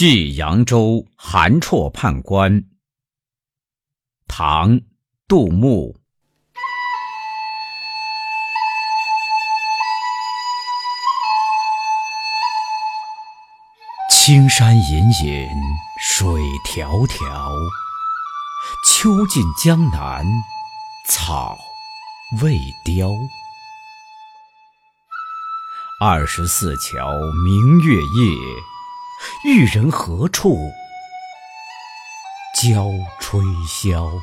寄扬州韩绰判官。唐·杜牧。青山隐隐水迢迢，秋尽江南草未凋。二十四桥明月夜，玉人何处教吹箫？